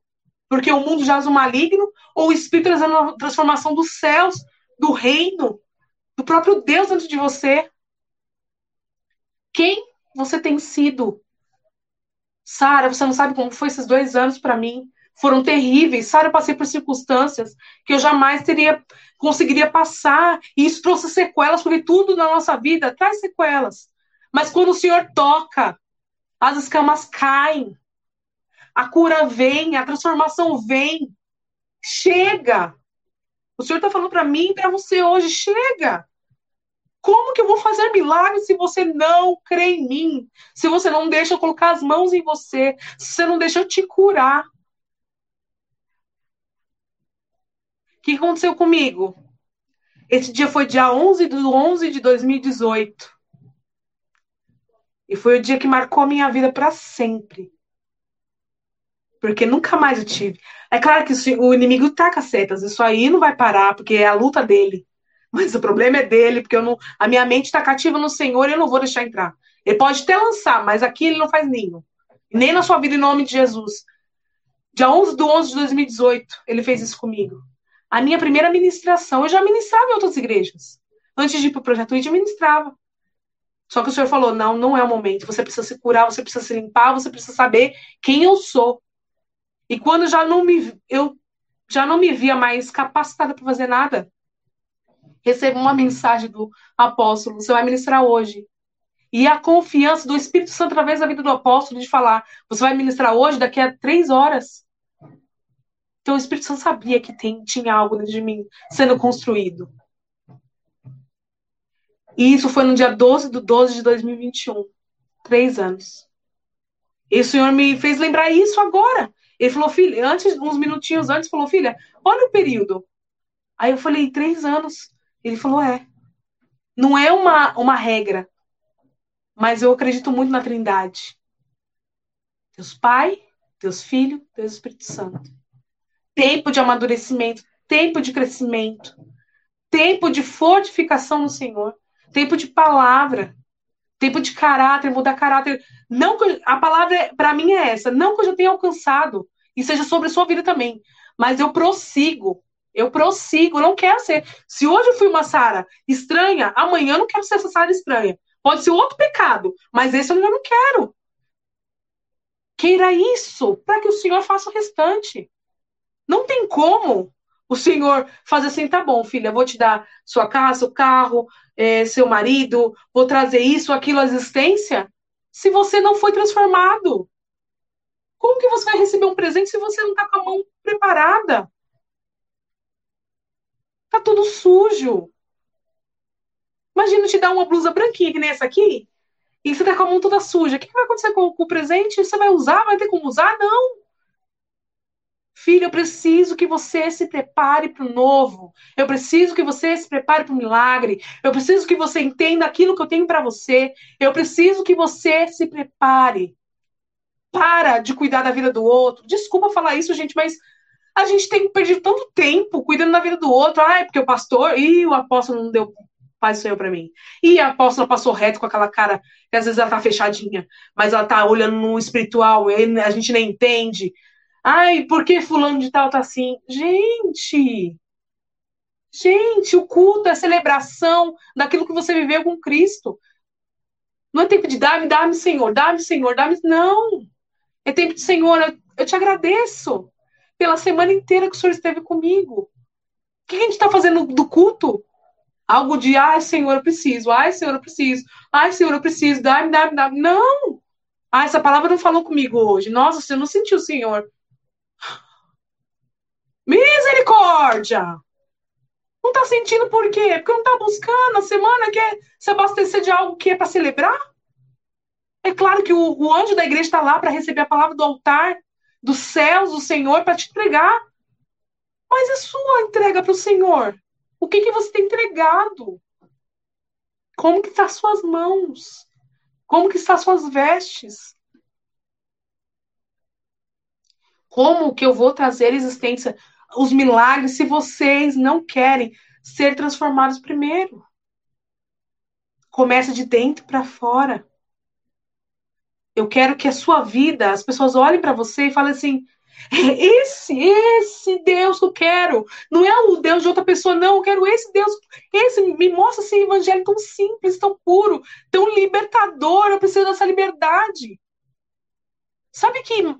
porque o mundo jaz o maligno, ou o espírito trazendo transformação dos céus, do reino, do próprio Deus dentro de você? Quem você tem sido? Sara, você não sabe como foi esses dois anos para mim. Foram terríveis. Sara, eu passei por circunstâncias que eu jamais teria conseguiria passar. E isso trouxe sequelas, porque tudo na nossa vida traz sequelas. Mas quando o Senhor toca, as escamas caem. A cura vem, a transformação vem. Chega. O Senhor está falando para mim e para você hoje, chega. Como que eu vou fazer milagre se você não crê em mim? Se você não deixa eu colocar as mãos em você? Se você não deixa eu te curar? O que aconteceu comigo? Esse dia foi dia 11 de 11 de 2018. E foi o dia que marcou a minha vida para sempre. Porque nunca mais eu tive. É claro que o inimigo taca setas, isso aí não vai parar, porque é a luta dele. Mas o problema é dele, porque eu não, a minha mente está cativa no Senhor e eu não vou deixar entrar. Ele pode até lançar, mas aqui ele não faz ninho. Nem na sua vida, em nome de Jesus. Dia 11 de 11 de 2018, ele fez isso comigo. A minha primeira ministração, eu já ministrava em outras igrejas. Antes de ir para o projeto eu ministrava. Só que o Senhor falou: não, não é o momento. Você precisa se curar, você precisa se limpar, você precisa saber quem eu sou. E quando já não me, eu já não me via mais capacitada para fazer nada, recebo uma mensagem do apóstolo, você vai ministrar hoje. E a confiança do Espírito Santo através da vida do apóstolo de falar, você vai ministrar hoje, daqui a três horas. Então o Espírito Santo sabia que tem, tinha algo dentro de mim sendo construído. E isso foi no dia 12 de 12 de 2021. Três anos. E o Senhor me fez lembrar isso agora. Ele falou, filha, antes, uns minutinhos antes, falou, filha, olha o período. Aí eu falei, três anos. Ele falou: é. Não é uma, uma regra, mas eu acredito muito na Trindade. Deus Pai, Deus Filho, Deus Espírito Santo. Tempo de amadurecimento, tempo de crescimento, tempo de fortificação no Senhor, tempo de palavra, tempo de caráter, mudar caráter. Não que, a palavra para mim é essa, não que eu já tenha alcançado e seja sobre a sua vida também, mas eu prossigo eu prossigo, não quero ser. Se hoje eu fui uma Sara estranha, amanhã eu não quero ser essa Sara estranha. Pode ser outro pecado, mas esse eu não quero. Queira isso para que o Senhor faça o restante. Não tem como o Senhor fazer assim, tá bom, filha, vou te dar sua casa, seu carro, é, seu marido, vou trazer isso, aquilo à existência, se você não foi transformado. Como que você vai receber um presente se você não está com a mão preparada? Tá tudo sujo. Imagina te dar uma blusa branquinha que nem essa aqui, e você tá com a mão toda suja. O que vai acontecer com, com o presente? Você vai usar? Vai ter como usar? Não. Filho, eu preciso que você se prepare para o novo. Eu preciso que você se prepare para o milagre. Eu preciso que você entenda aquilo que eu tenho para você. Eu preciso que você se prepare. Para de cuidar da vida do outro. Desculpa falar isso, gente, mas a gente tem perdido tanto tempo cuidando da vida do outro. É porque o pastor. e o apóstolo não deu paz do Senhor para mim. E a apóstola passou reto com aquela cara, que às vezes ela tá fechadinha, mas ela tá olhando no espiritual, a gente nem entende. Ai, por que fulano de tal tá assim? Gente! Gente, o culto é celebração daquilo que você viveu com Cristo. Não é tempo de dar-me, dá-me, Senhor, dá-me, Senhor, dá-me. Não! É tempo de Senhor, eu te agradeço pela semana inteira que o Senhor esteve comigo. O que a gente está fazendo do culto? Algo de, ai, Senhor, eu preciso, ai, Senhor, eu preciso, ai, Senhor, eu preciso, dá-me, dá-me, dá-me. Não! Ah, essa palavra não falou comigo hoje. Nossa, você não sentiu, Senhor. Misericórdia! Não tá sentindo por quê? Porque não tá buscando. A semana quer se abastecer de algo que é para celebrar? É claro que o, o anjo da igreja está lá para receber a palavra do altar dos céus, do Senhor, para te entregar. Mas a sua entrega para o Senhor? O que, que você tem entregado? Como que tá as suas mãos? Como que as suas vestes? Como que eu vou trazer existência, os milagres, se vocês não querem ser transformados primeiro? Começa de dentro para fora. Eu quero que a sua vida, as pessoas olhem para você e falem assim: esse, esse Deus que eu quero. Não é o Deus de outra pessoa, não. Eu quero esse Deus. Esse me mostra esse evangelho tão simples, tão puro, tão libertador. Eu preciso dessa liberdade. Sabe que.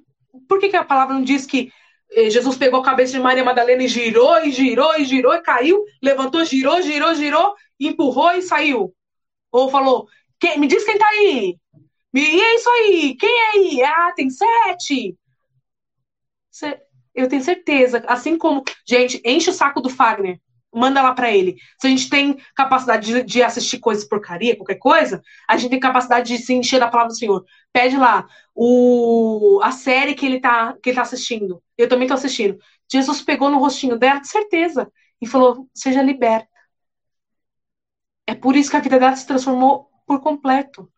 Por que, que a palavra não diz que eh, Jesus pegou a cabeça de Maria Madalena e girou, e girou, e girou, e caiu, levantou, girou, girou, girou, empurrou e saiu? Ou falou: me diz quem tá aí? E é isso aí, quem é aí? Ah, tem sete. Eu tenho certeza, assim como, gente, enche o saco do Fagner manda lá para ele. Se a gente tem capacidade de, de, assistir coisas porcaria, qualquer coisa, a gente tem capacidade de se encher da palavra do Senhor. Pede lá o, a série que ele tá que ele tá assistindo. Eu também tô assistindo. Jesus pegou no rostinho dela, de certeza, e falou: "Seja liberta". É por isso que a vida dela se transformou por completo.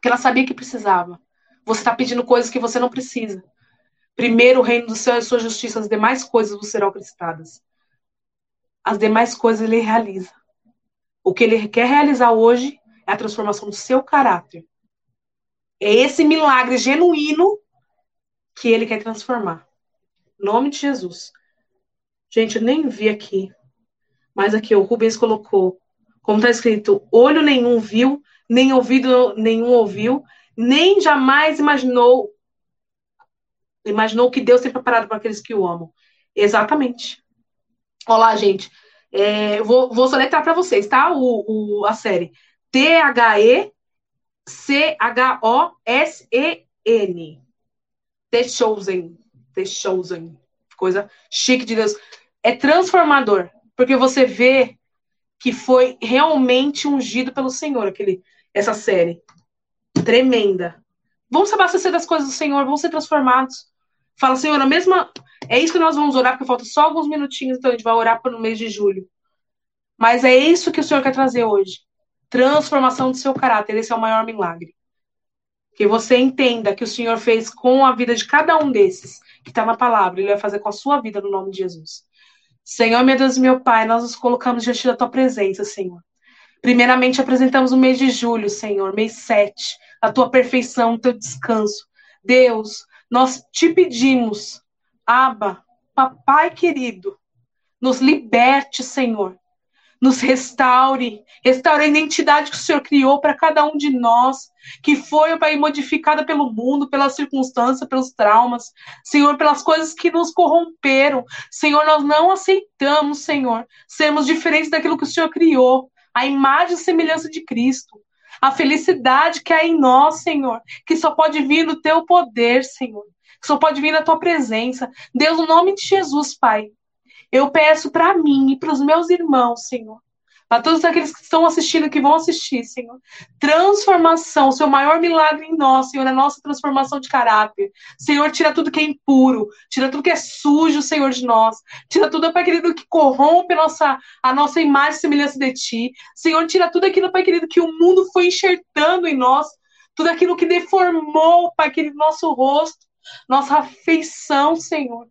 Porque ela sabia que precisava. Você está pedindo coisas que você não precisa. Primeiro o reino do céu e sua justiça, as demais coisas vos serão acrescentadas as demais coisas ele realiza. O que ele quer realizar hoje é a transformação do seu caráter. É esse milagre genuíno que ele quer transformar. Em nome de Jesus. Gente, eu nem vi aqui. Mas aqui o Rubens colocou, como está escrito, olho nenhum viu, nem ouvido nenhum ouviu, nem jamais imaginou imaginou que Deus tem preparado para aqueles que o amam. Exatamente. Olá, gente. É, vou, vou soletrar para vocês, tá? O, o, a série. T-H-E-C-H-O-S-E-N. The Chosen. The Chosen. Coisa chique de Deus. É transformador, porque você vê que foi realmente ungido pelo Senhor, aquele, essa série. Tremenda. Vamos se abastecer das coisas do Senhor, vamos ser transformados. Fala, Senhor, a mesma. É isso que nós vamos orar, porque falta só alguns minutinhos, então a gente vai orar para o mês de julho. Mas é isso que o Senhor quer trazer hoje. Transformação do seu caráter. Esse é o maior milagre. Que você entenda que o Senhor fez com a vida de cada um desses, que está na palavra, Ele vai fazer com a sua vida no nome de Jesus. Senhor, meu Deus e meu Pai, nós nos colocamos diante da tua presença, Senhor. Primeiramente, apresentamos o mês de julho, Senhor, mês 7, a tua perfeição, o teu descanso. Deus, nós te pedimos, Aba, papai querido, nos liberte, Senhor. Nos restaure, restaure a identidade que o Senhor criou para cada um de nós, que foi, Pai, modificada pelo mundo, pelas circunstâncias, pelos traumas, Senhor, pelas coisas que nos corromperam. Senhor, nós não aceitamos, Senhor, sermos diferentes daquilo que o Senhor criou, a imagem e semelhança de Cristo a felicidade que há em nós, Senhor, que só pode vir no teu poder, Senhor, que só pode vir na tua presença. Deus, no nome de Jesus, Pai, eu peço para mim e para os meus irmãos, Senhor, para todos aqueles que estão assistindo, que vão assistir, Senhor. Transformação, o seu maior milagre em nós, Senhor, a nossa transformação de caráter. Senhor, tira tudo que é impuro, tira tudo que é sujo, Senhor, de nós. Tira tudo, Pai querido, que corrompe nossa, a nossa imagem e semelhança de Ti. Senhor, tira tudo aquilo, Pai querido, que o mundo foi enxertando em nós. Tudo aquilo que deformou, Pai querido, nosso rosto, nossa afeição, Senhor.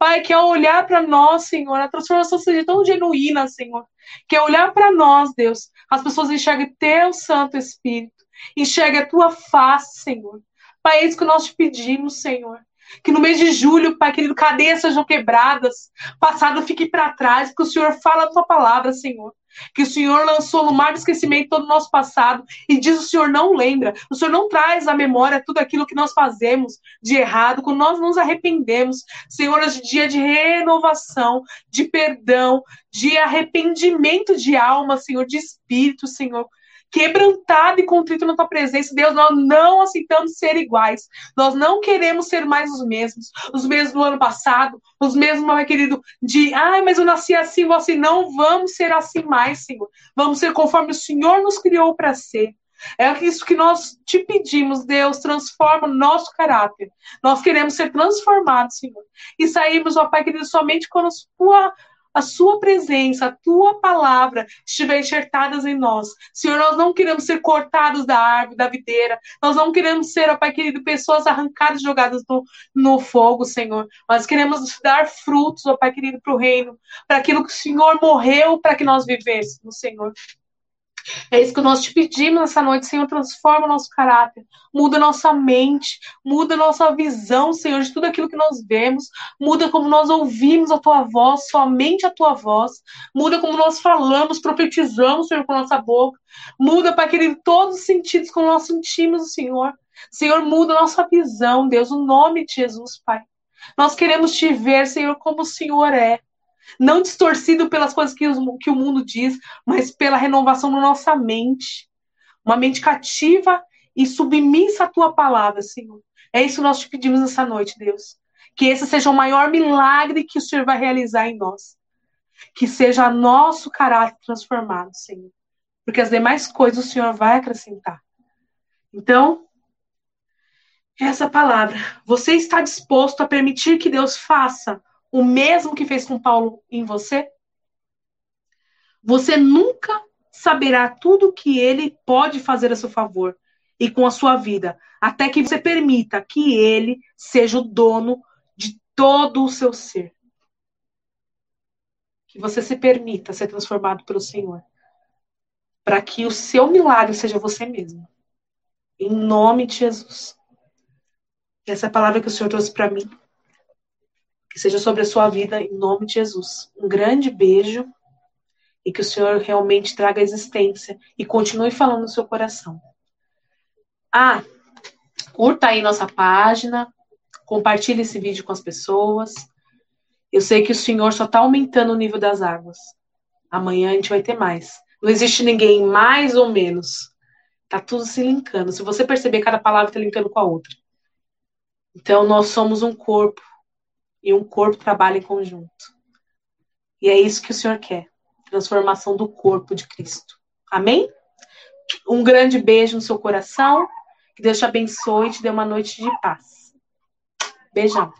Pai, que ao olhar para nós, Senhor, a transformação seja tão genuína, Senhor, que ao olhar para nós, Deus, as pessoas enxerguem teu Santo Espírito, enxerguem a tua face, Senhor. Pai, é isso que nós te pedimos, Senhor. Que no mês de julho, Pai querido, cadeias sejam quebradas, passado fique para trás, que o Senhor fala a tua palavra, Senhor que o Senhor lançou no mar do esquecimento todo o nosso passado e diz o Senhor não lembra, o Senhor não traz à memória tudo aquilo que nós fazemos de errado, quando nós nos arrependemos. Senhor, hoje é dia de renovação, de perdão, de arrependimento de alma, Senhor, de espírito, Senhor quebrantado e contrito na tua presença. Deus, nós não aceitamos ser iguais. Nós não queremos ser mais os mesmos. Os mesmos do ano passado, os mesmos, meu querido, de, ai, mas eu nasci assim, você não vamos ser assim mais, Senhor. Vamos ser conforme o Senhor nos criou para ser. É isso que nós te pedimos, Deus, transforma o nosso caráter. Nós queremos ser transformados, Senhor. E saímos, ó Pai querido, somente quando a a sua presença, a tua palavra estiver enxertadas em nós. Senhor, nós não queremos ser cortados da árvore, da videira. Nós não queremos ser, ó Pai querido, pessoas arrancadas, jogadas no, no fogo, Senhor. Mas queremos dar frutos, ó Pai querido, para o reino, para aquilo que o Senhor morreu para que nós vivêssemos, Senhor. É isso que nós te pedimos nessa noite, Senhor. Transforma o nosso caráter, muda nossa mente, muda nossa visão, Senhor, de tudo aquilo que nós vemos, muda como nós ouvimos a tua voz, somente a tua voz, muda como nós falamos, profetizamos, Senhor, com nossa boca, muda, Pai querido, todos os sentidos como nós sentimos o Senhor. Senhor, muda nossa visão, Deus, no nome de Jesus, Pai. Nós queremos te ver, Senhor, como o Senhor é. Não distorcido pelas coisas que, que o mundo diz, mas pela renovação da nossa mente. Uma mente cativa e submissa à tua palavra, Senhor. É isso que nós te pedimos nessa noite, Deus. Que esse seja o maior milagre que o Senhor vai realizar em nós. Que seja nosso caráter transformado, Senhor. Porque as demais coisas o Senhor vai acrescentar. Então, essa palavra. Você está disposto a permitir que Deus faça o mesmo que fez com Paulo em você? Você nunca saberá tudo que ele pode fazer a seu favor e com a sua vida, até que você permita que ele seja o dono de todo o seu ser. Que você se permita ser transformado pelo Senhor, para que o seu milagre seja você mesmo. Em nome de Jesus. Essa é a palavra que o Senhor trouxe para mim. Que seja sobre a sua vida, em nome de Jesus. Um grande beijo e que o Senhor realmente traga existência e continue falando no seu coração. Ah, curta aí nossa página, compartilhe esse vídeo com as pessoas. Eu sei que o Senhor só está aumentando o nível das águas. Amanhã a gente vai ter mais. Não existe ninguém mais ou menos. Tá tudo se linkando. Se você perceber, cada palavra está linkando com a outra. Então, nós somos um corpo. E um corpo trabalha em conjunto. E é isso que o Senhor quer transformação do corpo de Cristo. Amém? Um grande beijo no seu coração. Que Deus te abençoe e te dê uma noite de paz. Beijão.